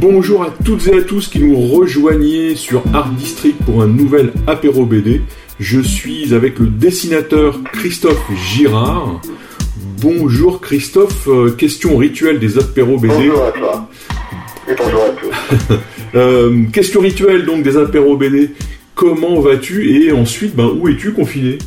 Bonjour à toutes et à tous qui nous rejoignez sur Art District pour un nouvel apéro BD. Je suis avec le dessinateur Christophe Girard. Bonjour Christophe, euh, question rituelle des apéros BD. Bonjour à toi. Et bonjour à tous. Euh, question rituelle donc des apéros BD. Comment vas-tu et ensuite ben, où es-tu confiné?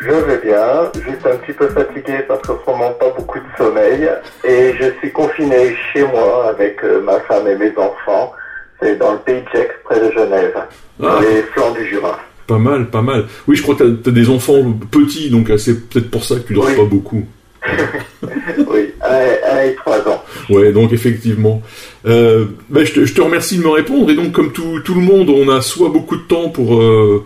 Je vais bien, juste un petit peu fatigué parce qu'en ce moment pas beaucoup de sommeil et je suis confiné chez moi avec euh, ma femme et mes enfants. C'est dans le pays de Gex, près de Genève, dans Ah. les flancs du Jura. Pas mal, pas mal. Oui, je crois que t'as as des enfants petits, donc euh, c'est peut-être pour ça que tu dors Oui. pas beaucoup. Oui, un et trois ans. Ouais, donc effectivement. Euh, bah, je, te, je te remercie de me répondre. Et donc, comme tout, tout le monde, on a soit beaucoup de temps pour, euh,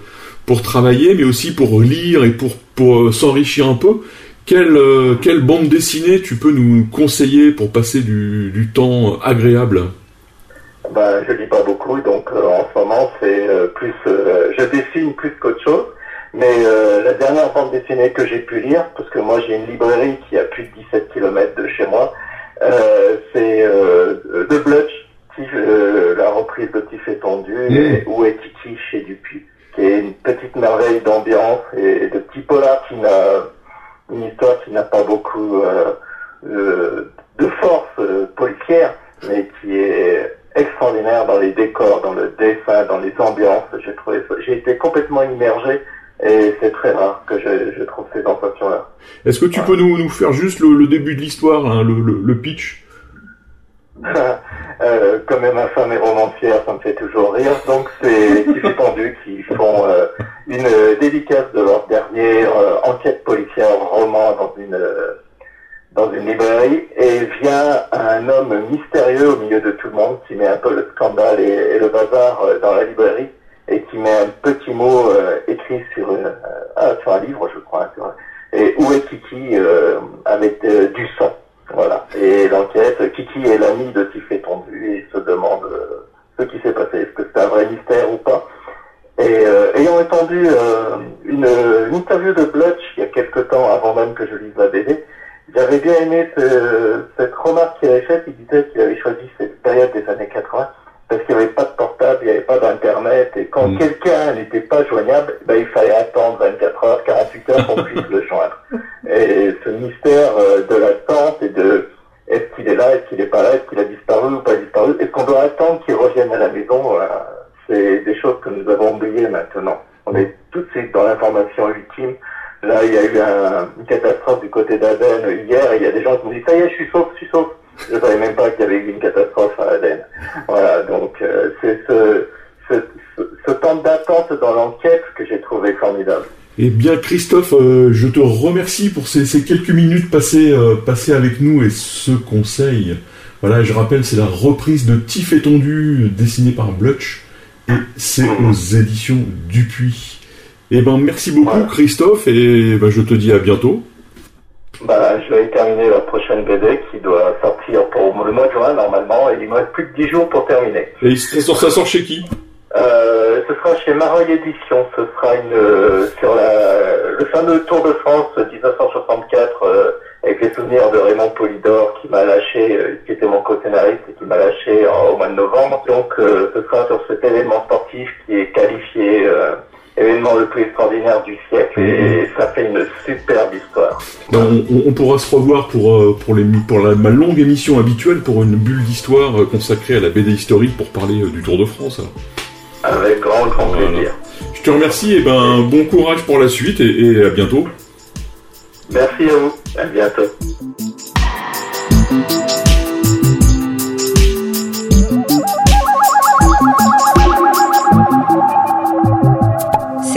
pour travailler, mais aussi pour lire et pour, pour euh, s'enrichir un peu. Quelle, euh, quelle bande dessinée tu peux nous conseiller pour passer du, du temps agréable? Ben, je lis pas beaucoup, donc euh, en ce moment c'est euh, plus, euh, je dessine plus qu'autre chose. Mais euh, la dernière bande dessinée que j'ai pu lire, parce que moi j'ai une librairie qui a plus de 17 km de chez moi, euh, c'est euh, The Blutch, la reprise de Tiff étendu, et Où est Titi chez Dupuis, qui est une petite merveille d'ambiance et de petit polar qui n'a une histoire qui n'a pas beaucoup euh, euh, de force euh, policière, mais qui est extraordinaire dans les décors, dans le dessin, dans les ambiances. J'ai trouvé, j'ai été complètement immergé et c'est très rare que je, je trouve ces sensations-là. Est-ce que tu peux nous, nous faire juste le, le début de l'histoire, hein, le, le, le pitch? euh, comme ma femme est romancière, ça me fait toujours rire. Donc c'est Tiff Pendu qui font euh, une dédicace de leur dernière euh, enquête policière roman dans une dans une librairie et vient un homme mystérieux au milieu de tout le monde qui met un peu le scandale et, le bazar dans la librairie et qui met un petit mot écrit sur une, ah, sur un livre je crois et où est Kiki avec du sang voilà et l'enquête Kiki est l'ami de Tiff étendu et se demande euh, ce qui s'est passé est-ce que c'est un vrai mystère ou pas? Et euh, ayant entendu euh, une, une interview de Blutch il y a quelque temps avant même que je lise la BD j'avais bien aimé ce- cette remarque qu'il avait faite. Il disait qu'il avait choisi cette période des années 80 parce qu'il n'y avait pas de portable, il n'y avait pas d'internet et quand Mm. quelqu'un n'était pas joignable, ben, il fallait attendre 24 heures, 48 heures qu'on puisse le joindre. Et ce mystère euh, de l'attente On est tout de suite dans l'information ultime. Là, il y a eu un- une catastrophe du côté d'Aden hier, et il y a des gens qui me disent, ça y est, je suis sauf, je suis sauf. Je ne savais même pas qu'il y avait eu une catastrophe à Aden. Voilà, donc euh, c'est ce, temps d'attente dans l'enquête que j'ai trouvé formidable. Eh bien, Christophe, euh, je te remercie pour ces, quelques minutes passées, euh, passées avec nous et ce conseil. Voilà, je rappelle, c'est la reprise de Tiff étendu, dessinée par Blutch, et c'est aux éditions Dupuis. Eh ben, merci beaucoup, Voilà. Christophe, et ben, je te dis à bientôt. Bah, je vais terminer la prochaine BD qui doit sortir pour le mois de juin normalement, et il me reste plus que 10 jours pour terminer. Et ça sort, ça sort chez qui? Euh, ce sera chez Mareuil Édition. Ce sera une euh, sur la, le fameux Tour de France 1964 novembre. Donc euh, ce sera sur cet événement sportif qui est qualifié euh, événement le plus extraordinaire du siècle et ça fait une superbe histoire. On, on- on pourra se revoir pour, euh, pour, les, pour la, ma longue émission habituelle pour une bulle d'histoire consacrée à la BD historique pour parler du Tour de France. alors. Avec grand grand Voilà. plaisir. Je te remercie, et ben, bon courage pour la suite, et, et à bientôt. Merci à vous. À bientôt.